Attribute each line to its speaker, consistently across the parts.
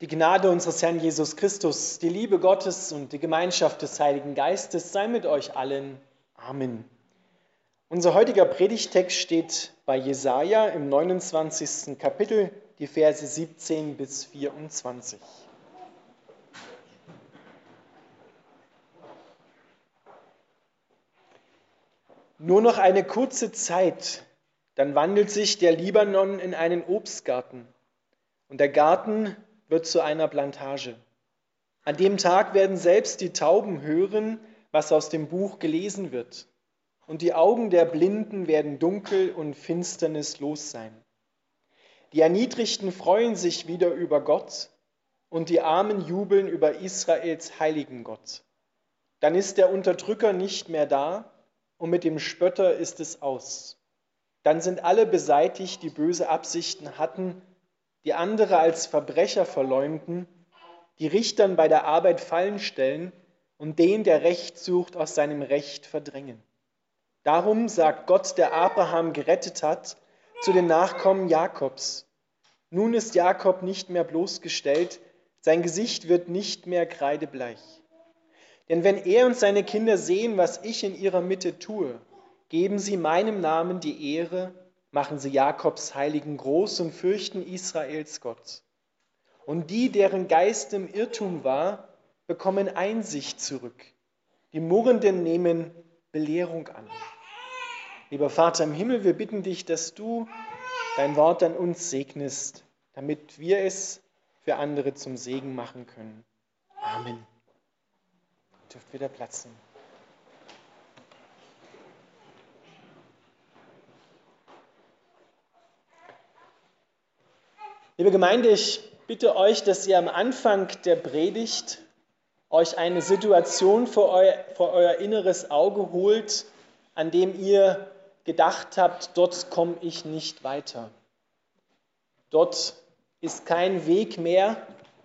Speaker 1: Die Gnade unseres Herrn Jesus Christus, die Liebe Gottes und die Gemeinschaft des Heiligen Geistes sei mit euch allen. Amen. Unser heutiger Predigtext steht bei Jesaja im 29. Kapitel, die Verse 17 bis 24. Nur noch eine kurze Zeit, dann wandelt sich der Libanon in einen Obstgarten und der Garten wird zu einer Plantage. An dem Tag werden selbst die Tauben hören, was aus dem Buch gelesen wird. Und die Augen der Blinden werden dunkel und finsternislos sein. Die Erniedrigten freuen sich wieder über Gott und die Armen jubeln über Israels heiligen Gott. Dann ist der Unterdrücker nicht mehr da und mit dem Spötter ist es aus. Dann sind alle beseitigt, die böse Absichten hatten die andere als Verbrecher verleumden, die Richtern bei der Arbeit Fallen stellen und den, der Recht sucht, aus seinem Recht verdrängen. Darum sagt Gott, der Abraham gerettet hat, zu den Nachkommen Jakobs. Nun ist Jakob nicht mehr bloßgestellt, sein Gesicht wird nicht mehr kreidebleich. Denn wenn er und seine Kinder sehen, was ich in ihrer Mitte tue, geben sie meinem Namen die Ehre machen sie Jakobs Heiligen groß und fürchten Israels Gott. Und die, deren Geist im Irrtum war, bekommen Einsicht zurück. Die Murrenden nehmen Belehrung an. Lieber Vater im Himmel, wir bitten dich, dass du dein Wort an uns segnest, damit wir es für andere zum Segen machen können. Amen. Dürft wieder Platz nehmen. Liebe Gemeinde, ich bitte euch, dass ihr am Anfang der Predigt euch eine Situation vor euer, vor euer inneres Auge holt, an dem ihr gedacht habt, dort komme ich nicht weiter. Dort ist kein Weg mehr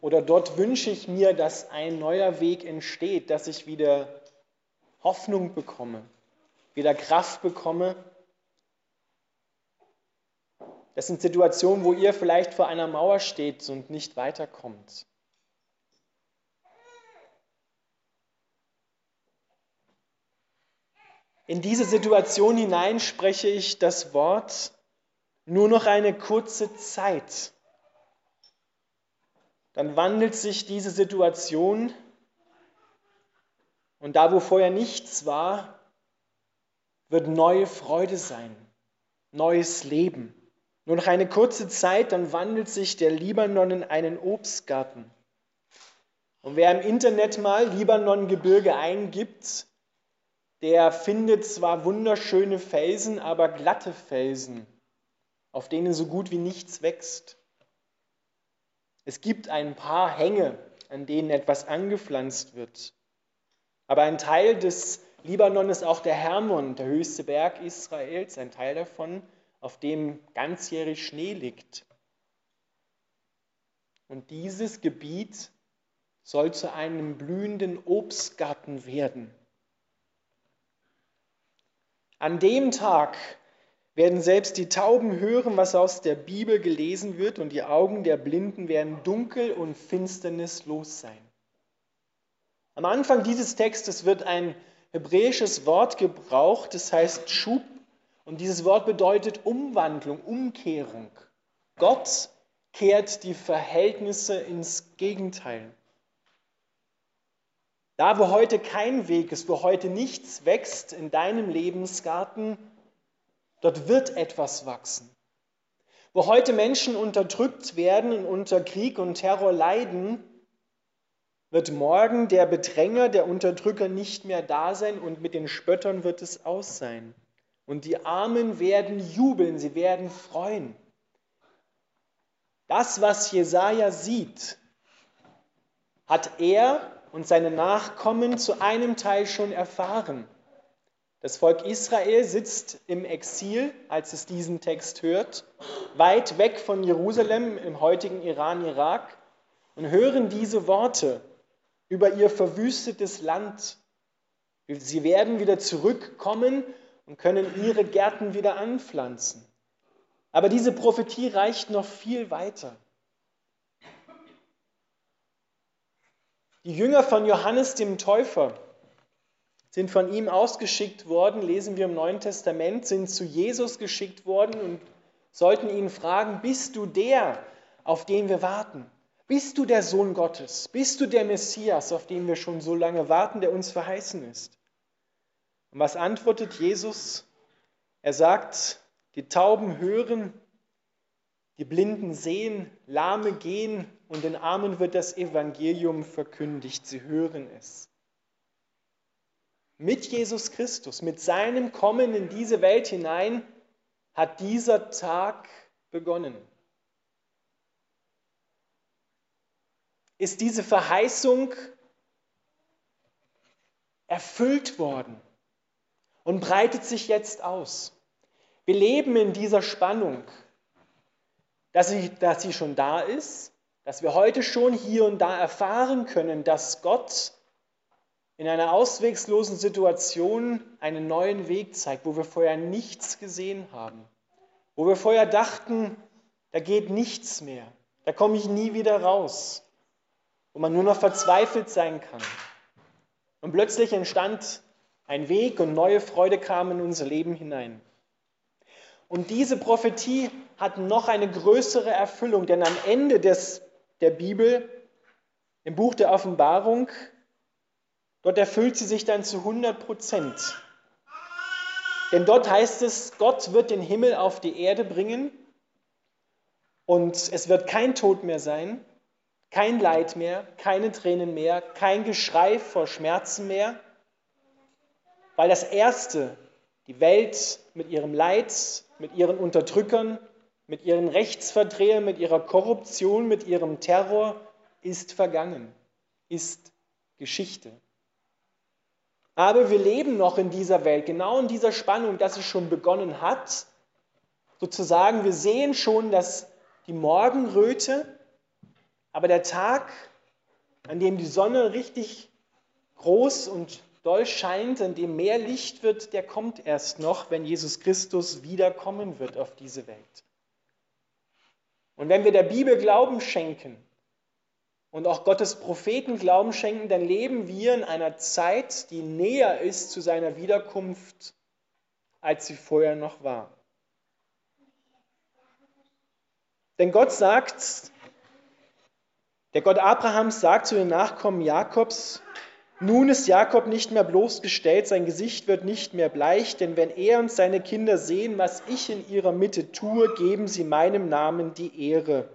Speaker 1: oder dort wünsche ich mir, dass ein neuer Weg entsteht, dass ich wieder Hoffnung bekomme, wieder Kraft bekomme das sind Situationen, wo ihr vielleicht vor einer Mauer steht und nicht weiterkommt. In diese Situation hinein spreche ich das Wort nur noch eine kurze Zeit. Dann wandelt sich diese Situation und da, wo vorher nichts war, wird neue Freude sein, neues Leben. Nur noch eine kurze Zeit, dann wandelt sich der Libanon in einen Obstgarten. Und wer im Internet mal Libanon-Gebirge eingibt, der findet zwar wunderschöne Felsen, aber glatte Felsen, auf denen so gut wie nichts wächst. Es gibt ein paar Hänge, an denen etwas angepflanzt wird. Aber ein Teil des Libanon ist auch der Hermon, der höchste Berg Israels, ein Teil davon auf dem ganzjährig Schnee liegt. Und dieses Gebiet soll zu einem blühenden Obstgarten werden. An dem Tag werden selbst die Tauben hören, was aus der Bibel gelesen wird, und die Augen der Blinden werden dunkel und finsternislos sein. Am Anfang dieses Textes wird ein hebräisches Wort gebraucht, das heißt Schub und dieses Wort bedeutet Umwandlung, Umkehrung. Gott kehrt die Verhältnisse ins Gegenteil. Da, wo heute kein Weg ist, wo heute nichts wächst in deinem Lebensgarten, dort wird etwas wachsen. Wo heute Menschen unterdrückt werden und unter Krieg und Terror leiden, wird morgen der Bedränger, der Unterdrücker nicht mehr da sein und mit den Spöttern wird es aus sein. Und die Armen werden jubeln, sie werden freuen. Das, was Jesaja sieht, hat er und seine Nachkommen zu einem Teil schon erfahren. Das Volk Israel sitzt im Exil, als es diesen Text hört, weit weg von Jerusalem im heutigen Iran, Irak und hören diese Worte über ihr verwüstetes Land. Sie werden wieder zurückkommen und können ihre Gärten wieder anpflanzen. Aber diese Prophetie reicht noch viel weiter. Die Jünger von Johannes dem Täufer sind von ihm ausgeschickt worden, lesen wir im Neuen Testament, sind zu Jesus geschickt worden und sollten ihn fragen, bist du der, auf den wir warten? Bist du der Sohn Gottes? Bist du der Messias, auf den wir schon so lange warten, der uns verheißen ist? Und was antwortet Jesus? Er sagt, die Tauben hören, die Blinden sehen, Lahme gehen und den Armen wird das Evangelium verkündigt. Sie hören es. Mit Jesus Christus, mit seinem Kommen in diese Welt hinein, hat dieser Tag begonnen. Ist diese Verheißung erfüllt worden und breitet sich jetzt aus. Wir leben in dieser Spannung, dass sie, dass sie schon da ist, dass wir heute schon hier und da erfahren können, dass Gott in einer auswegslosen Situation einen neuen Weg zeigt, wo wir vorher nichts gesehen haben, wo wir vorher dachten, da geht nichts mehr, da komme ich nie wieder raus, wo man nur noch verzweifelt sein kann. Und plötzlich entstand ein Weg und neue Freude kam in unser Leben hinein. Und diese Prophetie hat noch eine größere Erfüllung, denn am Ende des, der Bibel, im Buch der Offenbarung, dort erfüllt sie sich dann zu 100 Prozent. Denn dort heißt es, Gott wird den Himmel auf die Erde bringen und es wird kein Tod mehr sein, kein Leid mehr, keine Tränen mehr, kein Geschrei vor Schmerzen mehr, weil das Erste, die Welt mit ihrem Leid, mit ihren Unterdrückern, mit ihren Rechtsverdrehern, mit ihrer Korruption, mit ihrem Terror, ist vergangen, ist Geschichte. Aber wir leben noch in dieser Welt, genau in dieser Spannung, dass es schon begonnen hat. Sozusagen, wir sehen schon, dass die Morgenröte, aber der Tag, an dem die Sonne richtig groß und doll scheint, in dem mehr Licht wird, der kommt erst noch, wenn Jesus Christus wiederkommen wird auf diese Welt. Und wenn wir der Bibel Glauben schenken und auch Gottes Propheten Glauben schenken, dann leben wir in einer Zeit, die näher ist zu seiner Wiederkunft, als sie vorher noch war. Denn Gott sagt, der Gott Abrahams sagt zu den Nachkommen Jakobs, nun ist Jakob nicht mehr bloßgestellt, sein Gesicht wird nicht mehr bleich, denn wenn er und seine Kinder sehen, was ich in ihrer Mitte tue, geben sie meinem Namen die Ehre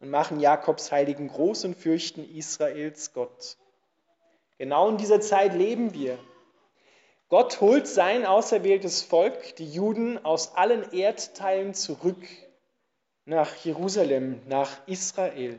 Speaker 1: und machen Jakobs Heiligen groß und fürchten Israels Gott. Genau in dieser Zeit leben wir. Gott holt sein auserwähltes Volk, die Juden, aus allen Erdteilen zurück nach Jerusalem, nach Israel.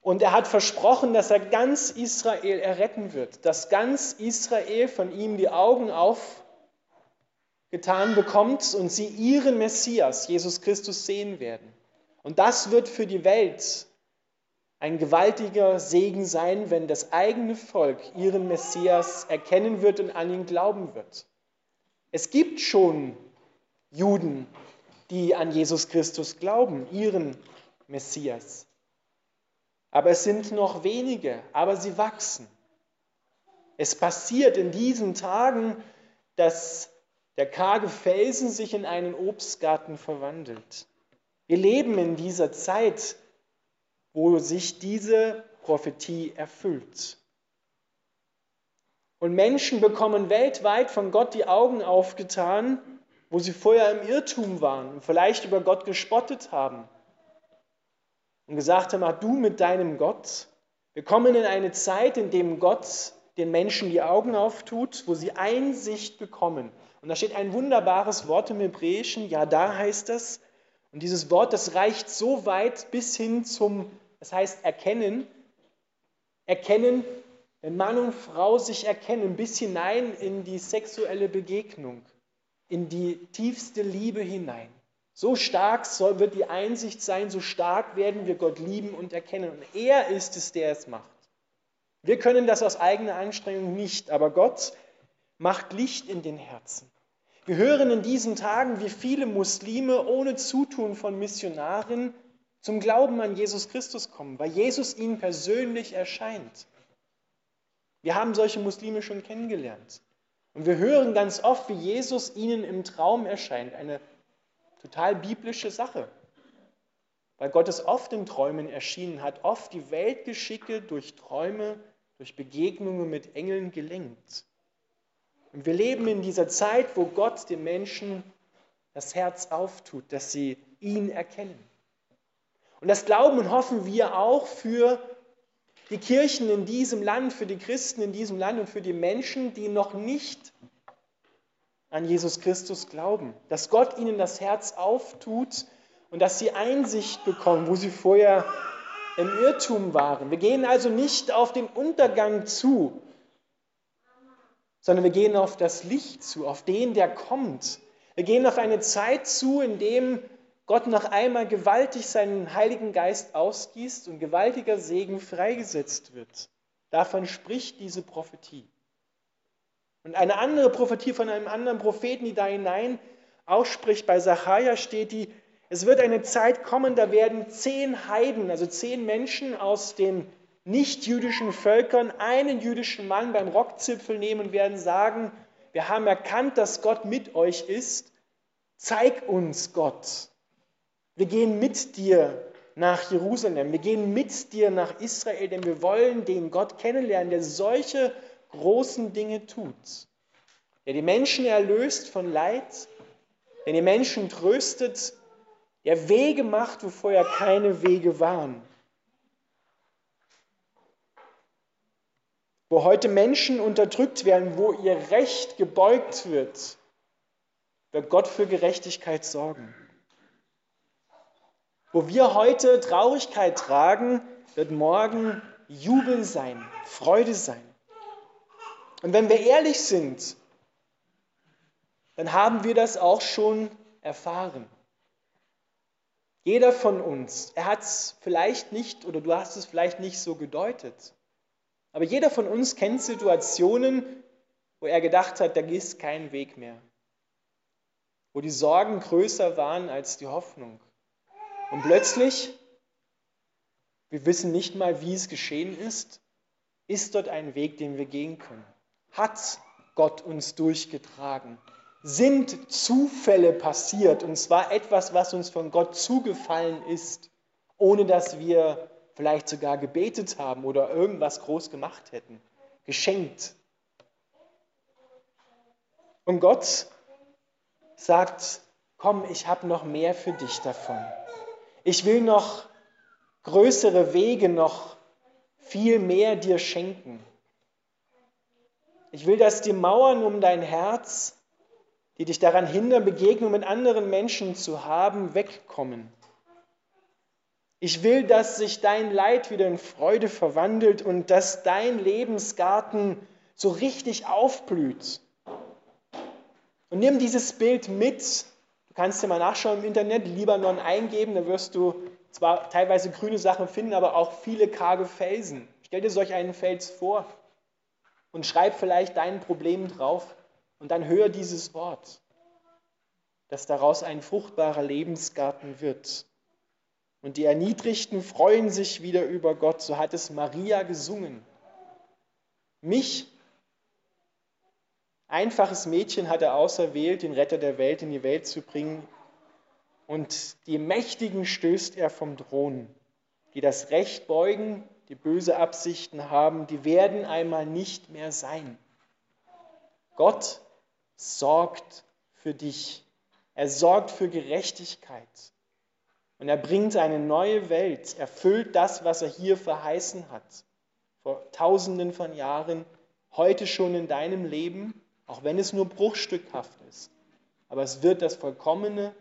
Speaker 1: Und er hat versprochen, dass er ganz Israel erretten wird, dass ganz Israel von ihm die Augen aufgetan bekommt und sie ihren Messias, Jesus Christus, sehen werden. Und das wird für die Welt ein gewaltiger Segen sein, wenn das eigene Volk ihren Messias erkennen wird und an ihn glauben wird. Es gibt schon Juden, die an Jesus Christus glauben, ihren Messias. Aber es sind noch wenige, aber sie wachsen. Es passiert in diesen Tagen, dass der karge Felsen sich in einen Obstgarten verwandelt. Wir leben in dieser Zeit, wo sich diese Prophetie erfüllt. Und Menschen bekommen weltweit von Gott die Augen aufgetan, wo sie vorher im Irrtum waren und vielleicht über Gott gespottet haben und gesagt haben, ach du mit deinem Gott. Wir kommen in eine Zeit, in dem Gott den Menschen die Augen auftut, wo sie Einsicht bekommen. Und da steht ein wunderbares Wort im Hebräischen, ja, da heißt das. Und dieses Wort, das reicht so weit bis hin zum, das heißt erkennen. Erkennen, wenn Mann und Frau sich erkennen, bis hinein in die sexuelle Begegnung, in die tiefste Liebe hinein. So stark soll, wird die Einsicht sein, so stark werden wir Gott lieben und erkennen. Und er ist es, der es macht. Wir können das aus eigener Anstrengung nicht, aber Gott macht Licht in den Herzen. Wir hören in diesen Tagen, wie viele Muslime ohne Zutun von Missionaren zum Glauben an Jesus Christus kommen, weil Jesus ihnen persönlich erscheint. Wir haben solche Muslime schon kennengelernt. Und wir hören ganz oft, wie Jesus ihnen im Traum erscheint. Eine total biblische Sache. Weil Gott es oft in Träumen erschienen hat, oft die Weltgeschicke durch Träume, durch Begegnungen mit Engeln gelenkt. Und wir leben in dieser Zeit, wo Gott den Menschen das Herz auftut, dass sie ihn erkennen. Und das glauben und hoffen wir auch für die Kirchen in diesem Land, für die Christen in diesem Land und für die Menschen, die noch nicht an Jesus Christus glauben. Dass Gott ihnen das Herz auftut und dass sie Einsicht bekommen, wo sie vorher im Irrtum waren. Wir gehen also nicht auf den Untergang zu, sondern wir gehen auf das Licht zu, auf den, der kommt. Wir gehen auf eine Zeit zu, in dem Gott noch einmal gewaltig seinen Heiligen Geist ausgießt und gewaltiger Segen freigesetzt wird. Davon spricht diese Prophetie. Und eine andere Prophetie von einem anderen Propheten, die da hinein ausspricht, bei Sacharja steht die, es wird eine Zeit kommen, da werden zehn Heiden, also zehn Menschen aus den nicht-jüdischen Völkern, einen jüdischen Mann beim Rockzipfel nehmen und werden sagen, wir haben erkannt, dass Gott mit euch ist, zeig uns Gott. Wir gehen mit dir nach Jerusalem, wir gehen mit dir nach Israel, denn wir wollen den Gott kennenlernen, der solche großen Dinge tut, der die Menschen erlöst von Leid, der die Menschen tröstet der Wege macht, wo vorher keine Wege waren. Wo heute Menschen unterdrückt werden, wo ihr Recht gebeugt wird, wird Gott für Gerechtigkeit sorgen. Wo wir heute Traurigkeit tragen, wird morgen Jubel sein, Freude sein. Und wenn wir ehrlich sind, dann haben wir das auch schon erfahren. Jeder von uns, er hat es vielleicht nicht oder du hast es vielleicht nicht so gedeutet, aber jeder von uns kennt Situationen, wo er gedacht hat, da ist kein Weg mehr, wo die Sorgen größer waren als die Hoffnung. Und plötzlich, wir wissen nicht mal, wie es geschehen ist, ist dort ein Weg, den wir gehen können. Hat Gott uns durchgetragen? sind Zufälle passiert, und zwar etwas, was uns von Gott zugefallen ist, ohne dass wir vielleicht sogar gebetet haben oder irgendwas groß gemacht hätten. Geschenkt. Und Gott sagt, komm, ich habe noch mehr für dich davon. Ich will noch größere Wege, noch viel mehr dir schenken. Ich will, dass die Mauern um dein Herz die dich daran hindern, Begegnungen mit anderen Menschen zu haben, wegkommen. Ich will, dass sich dein Leid wieder in Freude verwandelt und dass dein Lebensgarten so richtig aufblüht. Und nimm dieses Bild mit. Du kannst dir mal nachschauen im Internet, Libanon eingeben, da wirst du zwar teilweise grüne Sachen finden, aber auch viele karge Felsen. Stell dir solch einen Fels vor und schreib vielleicht dein Problem drauf. Und dann hör dieses Wort, dass daraus ein fruchtbarer Lebensgarten wird. Und die Erniedrigten freuen sich wieder über Gott, so hat es Maria gesungen. Mich, einfaches Mädchen, hat er auserwählt, den Retter der Welt in die Welt zu bringen. Und die Mächtigen stößt er vom Thron, die das Recht beugen, die böse Absichten haben, die werden einmal nicht mehr sein. Gott sorgt für dich. Er sorgt für Gerechtigkeit. Und er bringt eine neue Welt, erfüllt das, was er hier verheißen hat. Vor tausenden von Jahren, heute schon in deinem Leben, auch wenn es nur bruchstückhaft ist. Aber es wird das Vollkommene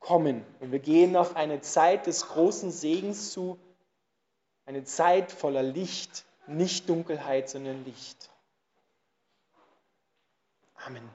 Speaker 1: kommen. Und wir gehen auf eine Zeit des großen Segens zu, eine Zeit voller Licht, nicht Dunkelheit, sondern Licht. Amen.